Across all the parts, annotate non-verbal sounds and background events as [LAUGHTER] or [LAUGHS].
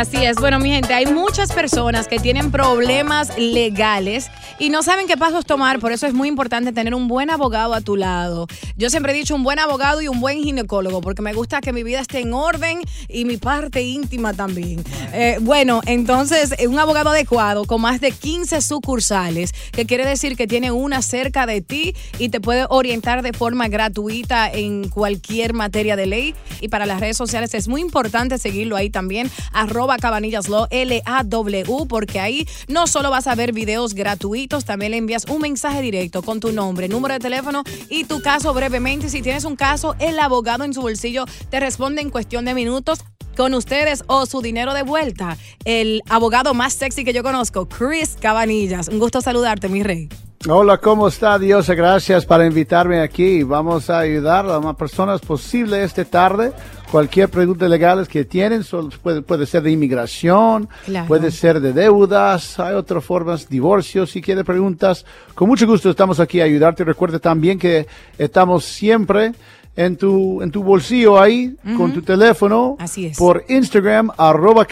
Así es. Bueno, mi gente, hay muchas personas que tienen problemas legales y no saben qué pasos tomar. Por eso es muy importante tener un buen abogado a tu lado. Yo siempre he dicho un buen abogado y un buen ginecólogo porque me gusta que mi vida esté en orden y mi parte íntima también. Eh, bueno, entonces, un abogado adecuado con más de 15 sucursales, que quiere decir que tiene una cerca de ti y te puede orientar de forma gratuita en cualquier materia de ley. Y para las redes sociales es muy importante seguirlo ahí también. Arroba Cabanillas Law, L-A-W, porque ahí no solo vas a ver videos gratuitos, también le envías un mensaje directo con tu nombre, número de teléfono y tu caso brevemente. Si tienes un caso, el abogado en su bolsillo te responde en cuestión de minutos con ustedes o su dinero de vuelta. El abogado más sexy que yo conozco, Chris Cabanillas. Un gusto saludarte, mi rey. Hola, ¿cómo está Dios? Gracias por invitarme aquí. Vamos a ayudar a las más personas posible esta tarde. Cualquier pregunta legal que tienen puede, puede ser de inmigración, Claro. puede ser de deudas, hay otras formas, divorcios, si quiere preguntas. Con mucho gusto estamos aquí a ayudarte. Recuerda también que estamos siempre en tu, en tu bolsillo ahí, con tu teléfono. Así es. Por Instagram, arroba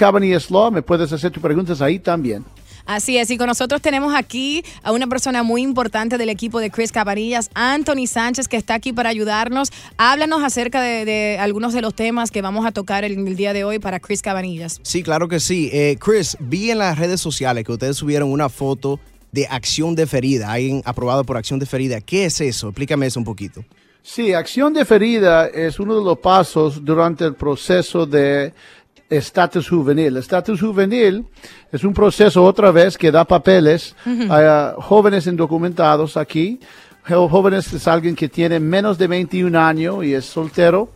Law. Me puedes hacer tus preguntas ahí también. Así es, y con nosotros tenemos aquí a una persona muy importante del equipo de Chris Cabanillas, Anthony Sánchez, que está aquí para ayudarnos. Háblanos acerca de, de algunos de los temas que vamos a tocar el, el día de hoy para Chris Cabanillas. Sí, claro que sí. Eh, Chris, vi en las redes sociales que ustedes subieron una foto de acción deferida, alguien aprobado por acción deferida. ¿Qué es eso? Explícame eso un poquito. Sí, acción deferida es uno de los pasos durante el proceso de estatus juvenil. Estatus juvenil es un proceso otra vez que da papeles Ujú. a jóvenes indocumentados aquí. Jóvenes es alguien que tiene menos de 21 años y es soltero.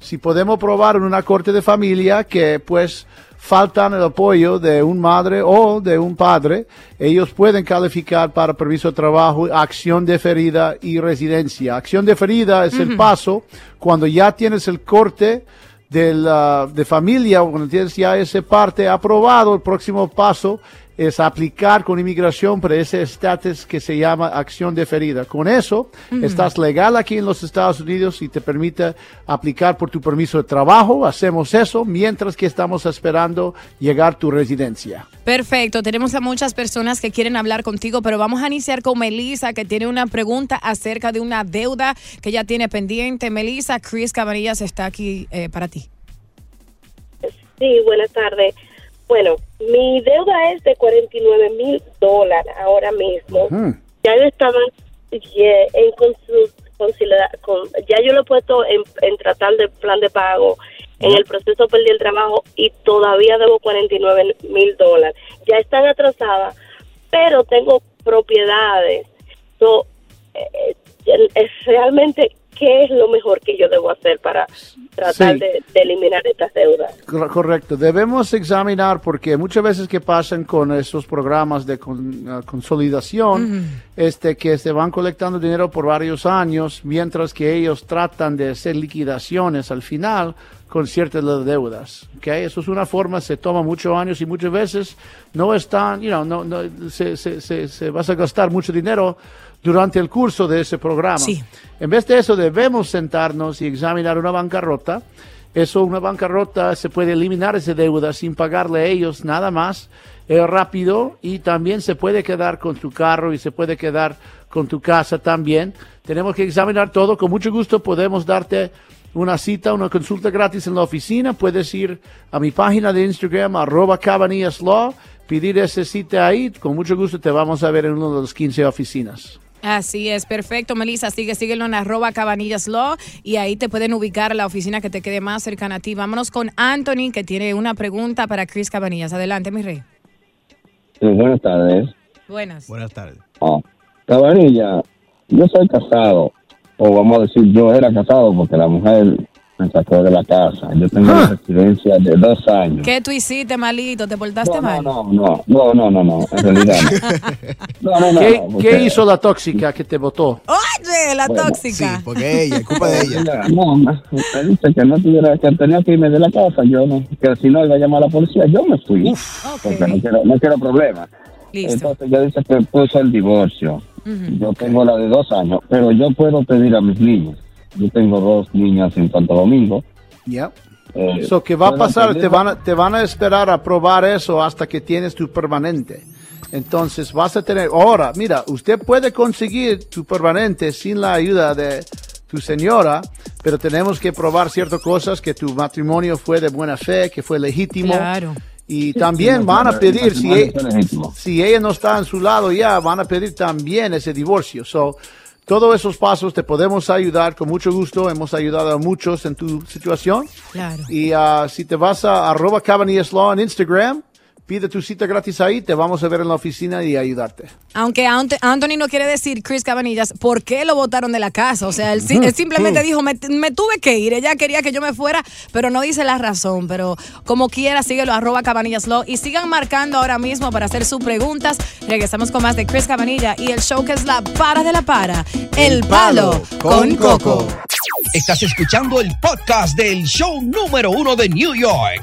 Si podemos probar en una corte de familia que pues faltan el apoyo de un madre o de un padre, ellos pueden calificar para permiso de trabajo, acción deferida y residencia. Acción deferida es el Ujú. paso cuando ya tienes el corte de, la, de familia, cuando tienes ya ese parte aprobado, el próximo paso es aplicar con inmigración para ese estatus que se llama acción deferida. Con eso, Ujú. estás legal aquí en los Estados Unidos y te permite aplicar por tu permiso de trabajo. Hacemos eso mientras que estamos esperando llegar tu residencia. Perfecto, tenemos a muchas personas que quieren hablar contigo, pero vamos a iniciar con Melissa, que tiene una pregunta acerca de una deuda que ya tiene pendiente. Melissa, Chris Cabanillas está aquí eh, para ti. Sí, buenas tardes. Bueno, mi deuda es de 49 mil dólares ahora mismo. Ya yo estaba en con- ya yo lo he puesto en, en tratar de plan de pago. En el proceso perdí el trabajo y todavía debo 49 mil dólares. Ya están atrasadas, pero tengo propiedades. So, eh, es realmente qué es lo mejor que yo debo hacer para tratar Sí. de, de eliminar estas deudas. Cor- Correcto, debemos examinar porque muchas veces que pasan con esos programas de con- ah, consolidación, este, que se van colectando dinero por varios años, mientras que ellos tratan de hacer liquidaciones al final con ciertas de- deudas. ¿ok? Eso es una forma, se toma muchos años y muchas veces no están, you know, no, no, se, se, se, se vas a gastar mucho dinero durante el curso de ese programa. Sí. En vez de eso, debemos sentarnos y examinar una bancarrota. Eso, una bancarrota, se puede eliminar esa deuda sin pagarle a ellos nada más. Es rápido y también se puede quedar con tu carro y se puede quedar con tu casa también. Tenemos que examinar todo. Con mucho gusto podemos darte una cita, una consulta gratis en la oficina. Puedes ir a mi página de Instagram, arroba Cabanillas Law, pedir esa cita ahí. Con mucho gusto te vamos a ver en una de las 15 oficinas. Así es, perfecto, Melissa. Sigue, síguelo en arroba cabanillas law y ahí te pueden ubicar la oficina que te quede más cercana a ti. Vámonos con Anthony, que tiene una pregunta para Chris Cabanillas. Adelante, mi rey. Sí, buenas tardes. Buenas. Buenas tardes. Ah, Cabanilla, yo soy casado, o vamos a decir, yo era casado porque la mujer me sacó de la casa. Yo tengo una residencia de dos años. ¿Qué tú hiciste, malito? ¿Te portaste mal? No, no, no, no, no, no, en realidad no. [LAUGHS] No, no, no, ¿Qué, no, hizo la tóxica que te votó? Oye, la Bueno, tóxica. porque ella, es culpa de ella. [LAUGHS] No, me me dice que no tuviera, que tenía que irme de la casa, yo no, que si no iba a llamar a la policía, yo me fui, porque no quiero, no quiero problemas. Listo. Entonces ella dice que puso el divorcio. Yo tengo la de dos años, pero yo puedo pedir a mis niños. Yo tengo dos niñas en Santo Domingo. Ya. Eh, Eso que va a pasar, te van a, te van a esperar a probar eso hasta que tienes tu permanente. Entonces vas a tener, ahora, mira, usted puede conseguir tu permanente sin la ayuda de tu señora, pero tenemos que probar ciertas cosas, que tu matrimonio fue de buena fe, que fue legítimo. Claro. Y también Sí, van a pedir, si, si ella no está en su lado ya, van a pedir también ese divorcio. So, todos esos pasos te podemos ayudar con mucho gusto. Hemos ayudado a muchos en tu situación. Claro. Y ah, si te vas a arroba Cabanillas Law en Instagram, pide tu cita gratis ahí, te vamos a ver en la oficina y ayudarte. Aunque Ant- Anthony no quiere decir, Chris Cabanillas, por qué lo votaron de la casa. O sea, él, si- él simplemente [LAUGHS] dijo, me, me tuve que ir. Ella quería que yo me fuera, pero no dice la razón. Pero como quiera, síguelo, arroba Cabanillas Law. Y sigan marcando ahora mismo para hacer sus preguntas. Regresamos con más de Chris Cabanilla y el show que es la para de la para. El palo con Coco. Estás escuchando el podcast del show número uno de New York,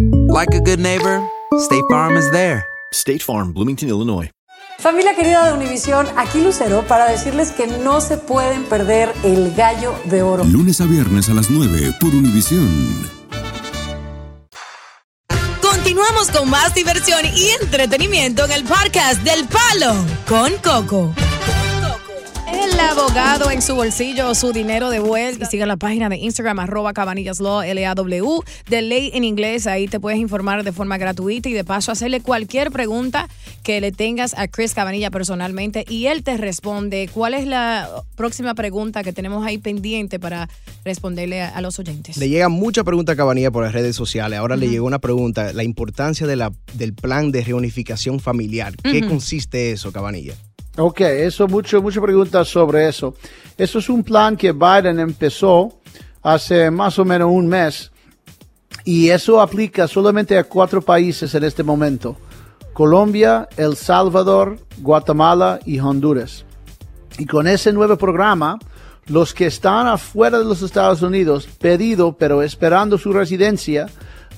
like a good neighbor, State Farm is there. State Farm, Bloomington, Illinois. Familia querida de Univisión, aquí Lucero para decirles que no se pueden perder el gallo de oro. Lunes a viernes a las 9 por Univisión. Continuamos con más diversión y entretenimiento en el podcast del Palo con Coco. Abogado en su bolsillo, su dinero de vuelta. Y siga la página de Instagram, arroba cabanillaslaw, L-A-W, de ley en inglés. Ahí te puedes informar de forma gratuita y de paso hacerle cualquier pregunta que le tengas a Chris Cabanilla personalmente y él te responde. ¿Cuál es la próxima pregunta que tenemos ahí pendiente para responderle a, a los oyentes? Le llegan muchas preguntas a Cabanilla por las redes sociales. Ahora le llegó una pregunta, la importancia de la, del plan de reunificación familiar. ¿Qué consiste eso, Cabanilla? Ok, eso, mucho, muchas preguntas sobre eso. Eso es un plan que Biden empezó hace más o menos un mes y eso aplica solamente a cuatro países en este momento. Colombia, El Salvador, Guatemala y Honduras. Y con ese nuevo programa, los que están afuera de los Estados Unidos, pedido pero esperando su residencia,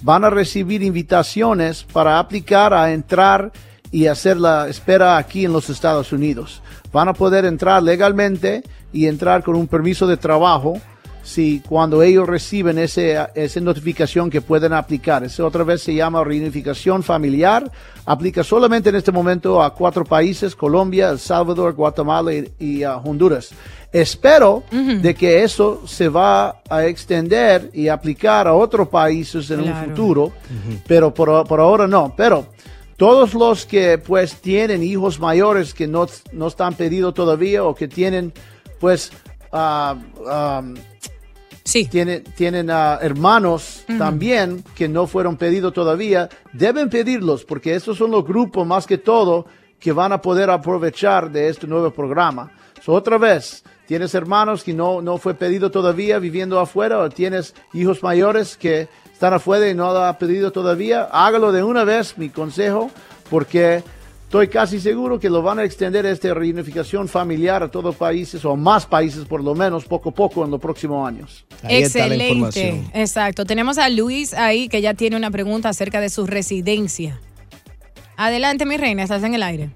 van a recibir invitaciones para aplicar a entrar y hacer la espera aquí en los Estados Unidos. Van a poder entrar legalmente y entrar con un permiso de trabajo si cuando ellos reciben ese, esa notificación que pueden aplicar. Esa otra vez se llama reunificación familiar. Aplica solamente en este momento a cuatro países, Colombia, El Salvador, Guatemala y, y, uh, Honduras. Espero de que eso se va a extender y aplicar a otros países en Claro. un futuro, pero por, por ahora no. Pero todos los que pues tienen hijos mayores que no, no están pedidos todavía o que tienen pues ah, um, tienen, tienen ah, hermanos también que no fueron pedidos todavía, deben pedirlos porque estos son los grupos más que todo que van a poder aprovechar de este nuevo programa. So, otra vez, tienes hermanos que no, no fue pedido todavía viviendo afuera o tienes hijos mayores que están afuera y no lo ha pedido todavía, hágalo de una vez, mi consejo, porque estoy casi seguro que lo van a extender esta reunificación familiar a todos países o más países por lo menos poco a poco en los próximos años. Excelente. Exacto. Tenemos a Luis ahí que ya tiene una pregunta acerca de su residencia. Adelante, mi reina, estás en el aire.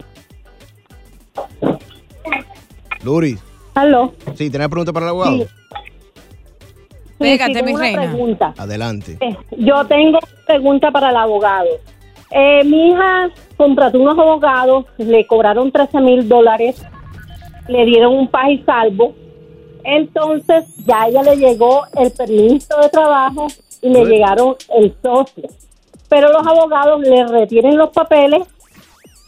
Luri. Aló. Sí, ¿tenés pregunta para el abogado? Sí. Pégate, tengo mi una reina. pregunta. Adelante. Eh, Yo tengo pregunta para el abogado. Eh, mi hija contrató unos abogados, le cobraron 13 mil dólares, le dieron un paz y salvo. Entonces ya a ella le llegó el permiso de trabajo y le llegaron el socio. Pero los abogados le retienen los papeles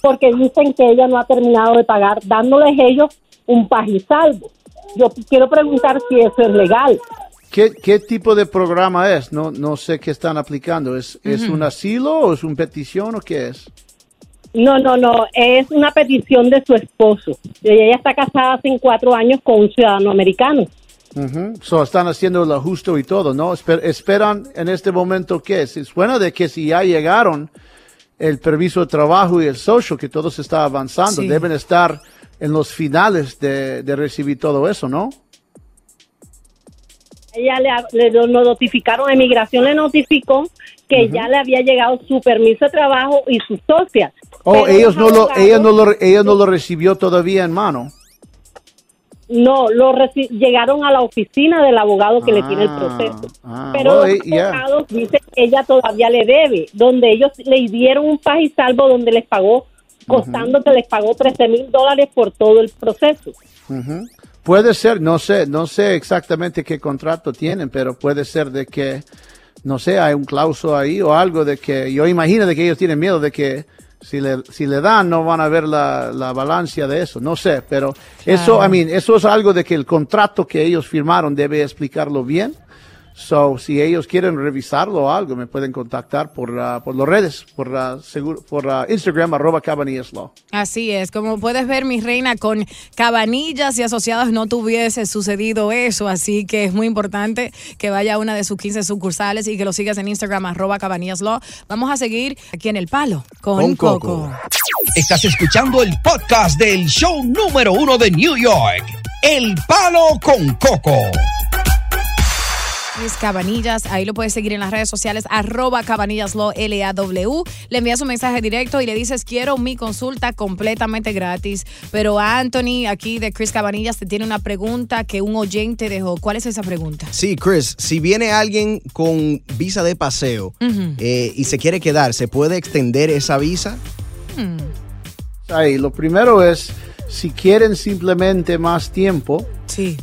porque dicen que ella no ha terminado de pagar, dándoles ellos un paz y salvo. Yo quiero preguntar si eso es legal. ¿Qué, qué tipo de programa es? No, no sé qué están aplicando. ¿Es, ¿Es un asilo o es una petición o qué es? No, no, no, es una petición de su esposo. Ella está casada hace cuatro años con un ciudadano americano. Ujú. So, están haciendo lo justo y todo, ¿no? Esper- esperan en este momento qué es. Suena de que si ya llegaron el permiso de trabajo y el social, que todo se está avanzando, Sí. deben estar en los finales de, de recibir todo eso, ¿no? Ella le, le notificaron, emigración le notificó que ya le había llegado su permiso de trabajo y su socia. Oh, ellos los no, lo, ella no lo, ella no lo recibió todavía en mano. No, lo reci- llegaron a la oficina del abogado que le tiene el proceso. Ah, Pero well, los eh, yeah. abogados dicen que ella todavía le debe, donde ellos le dieron un paz y salvo donde les pagó, costando que les pagó 13 mil dólares por todo el proceso. Puede ser, no sé, no sé exactamente qué contrato tienen, pero puede ser de que, no sé, hay un clauso ahí o algo de que, yo imagino de que ellos tienen miedo de que si le, si le dan no van a ver la, la balanza de eso, no sé, pero eso. I mean, eso es algo de que el contrato que ellos firmaron debe explicarlo bien. So, si ellos quieren revisarlo o algo, me pueden contactar por, ah, por las redes, por, ah, seguro, por ah, Instagram, arroba Cabanillas Law. Así es, como puedes ver, mi reina, con cabanillas y asociados no tuviese sucedido eso, así que es muy importante que vaya a una de sus 15 sucursales y que lo sigas en Instagram, arroba cabanillas.law. Vamos a seguir aquí en El Palo con, Con Coco. Coco. Estás escuchando el podcast del show número uno de New York, El Palo con Coco. Luis Cabanillas, ahí lo puedes seguir en las redes sociales, arroba cabanillaslo, L-A-W. Le envías un mensaje directo y le dices, quiero mi consulta completamente gratis. Pero Anthony, aquí de Chris Cabanillas, te tiene una pregunta que un oyente dejó. ¿Cuál es esa pregunta? Sí, Chris, si viene alguien con visa de paseo eh, y se quiere quedar, ¿se puede extender esa visa? Ahí, lo primero es, si quieren simplemente más tiempo,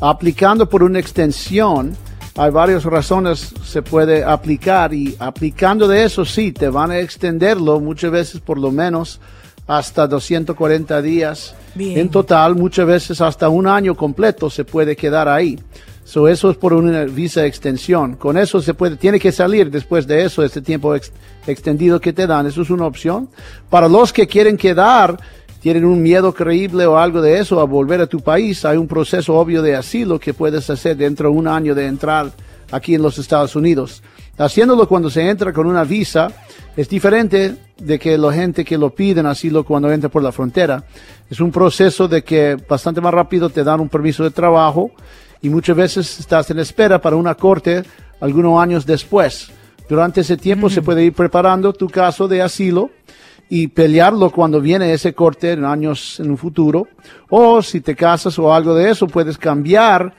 aplicando por una extensión, hay varias razones se puede aplicar y aplicando de eso sí, te van a extenderlo muchas veces por lo menos hasta 240 días. Bien. En total, muchas veces hasta un año completo se puede quedar ahí. So, eso es por una visa extensión. Con eso se puede, tiene que salir después de eso, este tiempo ex- extendido que te dan. Eso es una opción. Para los que quieren quedar, tienen un miedo creíble o algo de eso a volver a tu país, hay un proceso obvio de asilo que puedes hacer dentro de un año de entrar aquí en los Estados Unidos. Haciéndolo cuando se entra con una visa es diferente de que la gente que lo piden asilo cuando entra por la frontera. Es un proceso de que bastante más rápido te dan un permiso de trabajo y muchas veces estás en espera para una corte algunos años después. Durante ese tiempo se puede ir preparando tu caso de asilo y pelearlo cuando viene ese corte en años en un futuro. O si te casas o algo de eso, puedes cambiar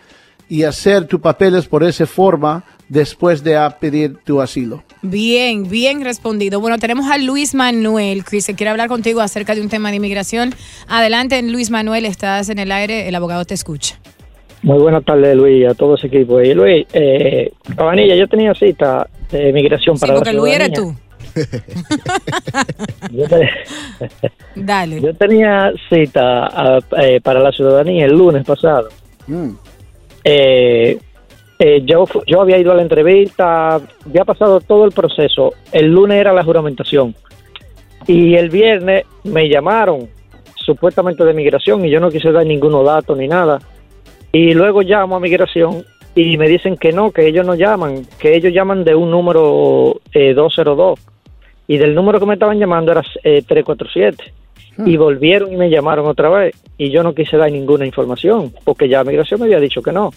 y hacer tus papeles por esa forma después de pedir tu asilo. Bien, bien respondido. Bueno, tenemos a Luis Manuel, que se quiere hablar contigo acerca de un tema de inmigración. Adelante, Luis Manuel, estás en el aire, el abogado te escucha. Muy buenas tardes, Luis, a todo ese equipo. Y Luis, eh, Cabanilla, yo tenía cita de migración Sí, para la porque Luis eres tú. Yo, te- Dale. yo tenía cita eh, para la ciudadanía el lunes pasado. Eh, eh, yo, yo había ido a la entrevista, ya ha pasado todo el proceso. El lunes era la juramentación. Y el viernes me llamaron, supuestamente de migración, y yo no quise dar ninguno dato ni nada. Y luego llamo a migración y me dicen que no, que ellos no llaman, que ellos llaman de un número eh, 202. Y del número que me estaban llamando era eh, 347. Y volvieron y me llamaron otra vez. Y yo no quise dar ninguna información, porque ya migración me había dicho que no.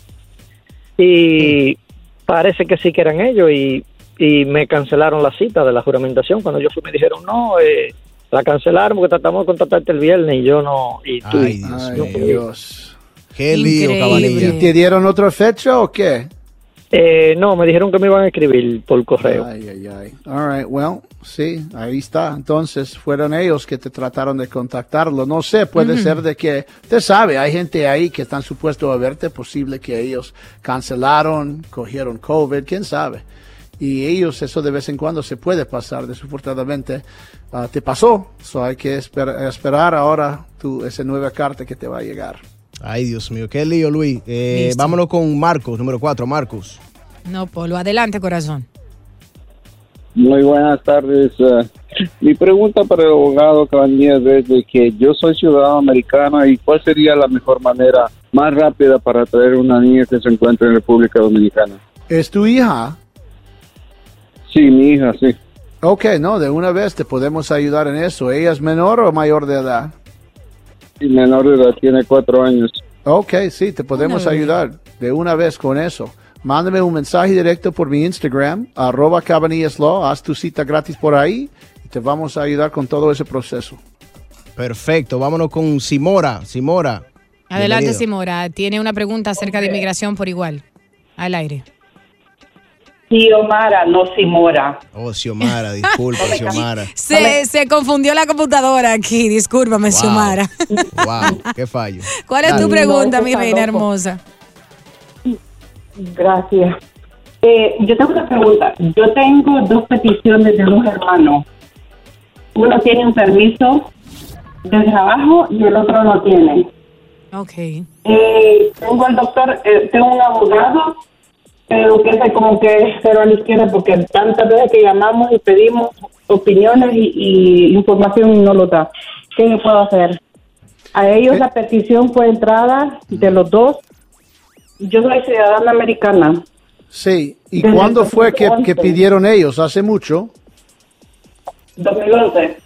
Y parece que sí que eran ellos y, y me cancelaron la cita de la juramentación. Cuando yo fui me dijeron, no, eh, la cancelaron porque tratamos de contactarte el viernes y yo no... Y tú, Ay, yo Ay. Dios. Qué lío, Cabanilla. ¿Y te dieron otra fecha o qué? Eh, no, me dijeron que me iban a escribir por correo. Ay, ay, ay. All right, well, sí, ahí está. Entonces, fueron ellos que te trataron de contactarlo. No sé, puede ser de que, te sabe, hay gente ahí que están supuestos a verte, posible que ellos cancelaron, cogieron COVID, quién sabe. Y ellos, eso de vez en cuando se puede pasar, desafortunadamente. ah, te pasó, so hay que esper- esperar ahora tu, esa nueva carta que te va a llegar. Ay, Dios mío, qué lío, Luis. Eh, vámonos con Marcos, número 4, Marcos. No, Polo, adelante, corazón. Muy buenas tardes. eh, mi pregunta para el abogado Cabañas es de que yo soy ciudadano americano y cuál sería la mejor manera más rápida para traer una niña que se encuentra en República Dominicana. ¿Es tu hija? Sí, mi hija, sí. Ok, no, de una vez te podemos ayudar en eso. ¿Ella es menor o mayor de edad? Y menor de edad, tiene cuatro años. Ok, sí, te podemos ayudar de una vez con eso. Mándame un mensaje directo por mi Instagram, arroba haz tu cita gratis por ahí y te vamos a ayudar con todo ese proceso. Perfecto, vámonos con Simora. Simora. Adelante, bienvenido. Simora. Tiene una pregunta acerca de inmigración por igual. Al aire. Xiomara, no Simora. Oh, Xiomara, [LAUGHS] disculpa, Xiomara. Se, se confundió la computadora aquí. Discúlpame, Wow. Xiomara. [LAUGHS] Wow, qué fallo. ¿Cuál es tu pregunta, No, mi reina loco. hermosa? Gracias. Eh, yo tengo una pregunta. Yo tengo dos peticiones de dos hermanos. Uno tiene un permiso de trabajo y el otro no tiene. Ok. Eh, tengo al doctor, eh, tengo un abogado, pero que es como que cero a la izquierda porque tantas veces que llamamos y pedimos opiniones y, y información y no lo da. ¿Qué yo puedo hacer? A ellos la petición fue entrada de los dos. Yo soy ciudadana americana. Sí, ¿y Desde cuándo fue que, 2011. que pidieron ellos? ¿Hace mucho? 2011.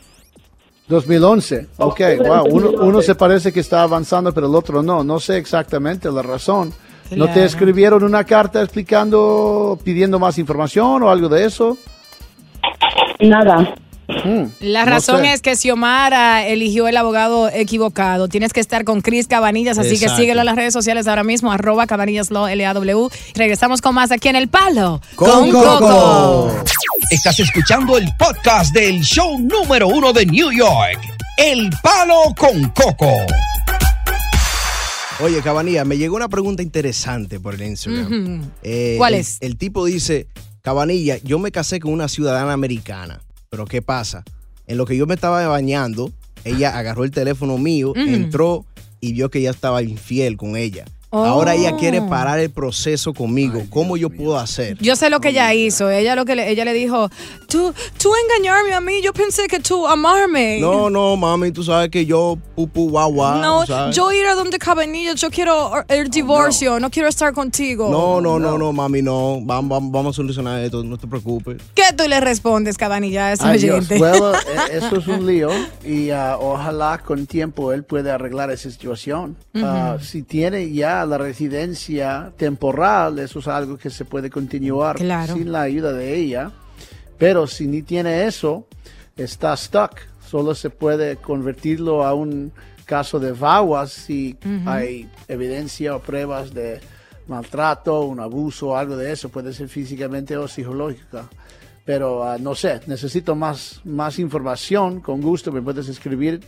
2011. Ok, wow. Uno, 2011. uno se parece que está avanzando, pero el otro no. No sé exactamente la razón. ¿No te escribieron una carta explicando, pidiendo más información o algo de eso? Nada. La no razón sé. es que Xiomara eligió el abogado equivocado. Tienes que estar con Chris Cabanillas, así que síguelo en las redes sociales ahora mismo, arroba Cabanillas Law, L-A-W. Regresamos con más aquí en El Palo. Con Coco. Estás escuchando el podcast del show número uno de New York. El Palo con Coco. Oye, Cabanilla, me llegó una pregunta interesante por el Instagram. Eh, ¿Cuál es? El tipo dice, Cabanilla, yo me casé con una ciudadana americana, pero ¿qué pasa? En lo que yo me estaba bañando, ella agarró el teléfono mío, entró y vio que ya estaba infiel con ella. Oh. Ahora ella quiere parar el proceso conmigo. ¿Cómo yo puedo hacer? Yo sé lo que ella hizo. Ella lo que le, ella le dijo, tú, tú engañarme a mí, yo pensé que tú amarme. No, no, mami, tú sabes que yo pupu guau guau. No, ¿sabes? yo ir a donde Cabanillas, yo quiero el divorcio, no. quiero estar contigo. No, no, no, no, mami, no. Vamos, vamos, vamos a solucionar esto, no te preocupes. ¿Qué tú le respondes, Cabanilla, a ese Ay, Dios. oyente? Bueno, eh, [LAUGHS] eso es un lío y ah, ojalá con tiempo él pueda arreglar esa situación. Ah, Ujú. si tiene ya la residencia temporal, eso es algo que se puede continuar Claro. sin la ayuda de ella. Pero si ni tiene eso, está stuck. Solo se puede convertirlo a un caso de VAWA si Ujú. hay evidencia o pruebas de maltrato, un abuso, algo de eso, puede ser físicamente o psicológica. Pero ah, no sé, necesito más, más información. Con gusto me puedes escribir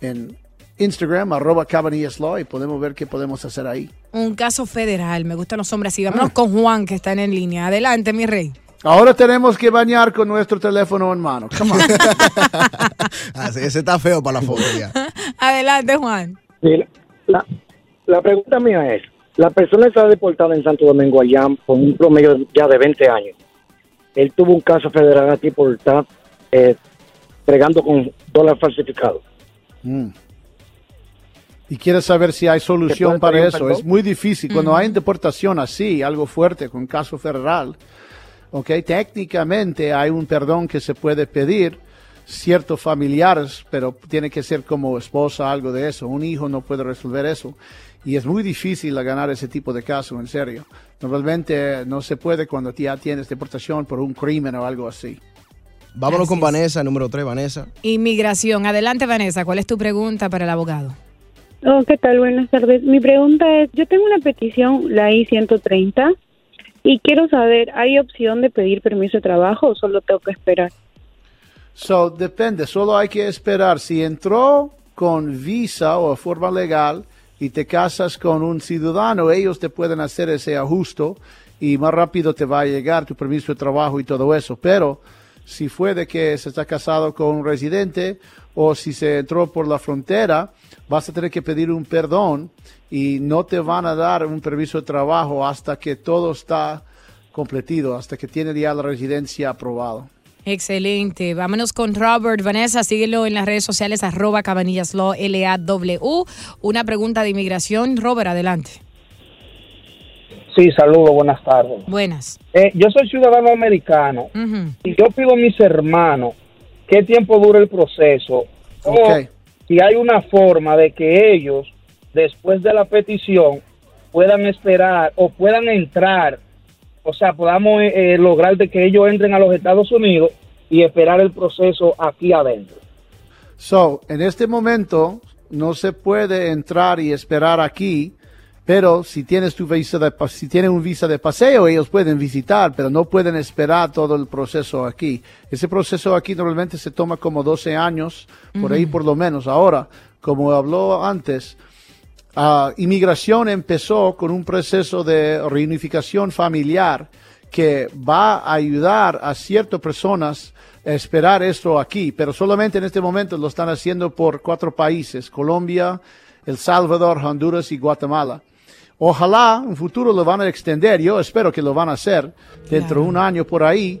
en Instagram, arroba Cabanillas Law, y podemos ver qué podemos hacer ahí. Un caso federal. Me gustan los hombres así. Vámonos con Juan, que está en línea. Adelante, mi rey. Ahora tenemos que bañar con nuestro teléfono en mano. Come on. [LAUGHS] Así, ese está feo para la foto ya. [LAUGHS] Adelante, Juan. Sí, la, la pregunta mía es, la persona está deportada en Santo Domingo allá por un promedio ya de 20 años. Él tuvo un caso federal aquí por estar eh, fregando con dólar falsificado. Mm. Y quieres saber si hay solución para eso. Es muy difícil. Cuando hay deportación así, algo fuerte, con caso federal, ok, técnicamente hay un perdón que se puede pedir ciertos familiares, pero tiene que ser como esposa, algo de eso. Un hijo no puede resolver eso. Y es muy difícil ganar ese tipo de caso, en serio. Normalmente no se puede cuando ya tienes deportación por un crimen o algo así. Vámonos con es. Vanessa, número 3, Vanessa. Inmigración. Adelante, Vanessa. ¿Cuál es tu pregunta para el abogado? Oh, ¿qué tal? Buenas tardes. Mi pregunta es, yo tengo una petición, la I-130, y quiero saber, ¿hay opción de pedir permiso de trabajo o solo tengo que esperar? So, depende, solo hay que esperar. Si entró con visa o forma legal y te casas con un ciudadano, ellos te pueden hacer ese ajuste y más rápido te va a llegar tu permiso de trabajo y todo eso. Pero si fue de que se está casado con un residente o si se entró por la frontera, vas a tener que pedir un perdón y no te van a dar un permiso de trabajo hasta que todo está completido, hasta que tiene ya la residencia aprobado. Excelente. Vámonos con Robert. Vanessa, síguelo en las redes sociales, arroba cabanillaslaw, L-A-W. Una pregunta de inmigración. Robert, adelante. Sí, saludos, buenas tardes. Buenas. Eh, yo soy ciudadano americano y yo pido a mis hermanos qué tiempo dura el proceso o si hay una forma de que ellos, después de la petición, puedan esperar o puedan entrar, o sea, podamos eh, eh, lograr de que ellos entren a los Estados Unidos y esperar el proceso aquí adentro. So, en este momento no se puede entrar y esperar aquí, pero si tienes tu visa de pa- si tienen un visa de paseo, ellos pueden visitar, pero no pueden esperar todo el proceso aquí. Ese proceso aquí normalmente se toma como 12 años, por ahí por lo menos. Ahora, como habló antes, Ah, inmigración empezó con un proceso de reunificación familiar que va a ayudar a ciertas personas a esperar esto aquí, pero solamente en este momento lo están haciendo por cuatro países, Colombia, El Salvador, Honduras y Guatemala. Ojalá en un futuro lo van a extender, yo espero que lo van a hacer dentro de un año por ahí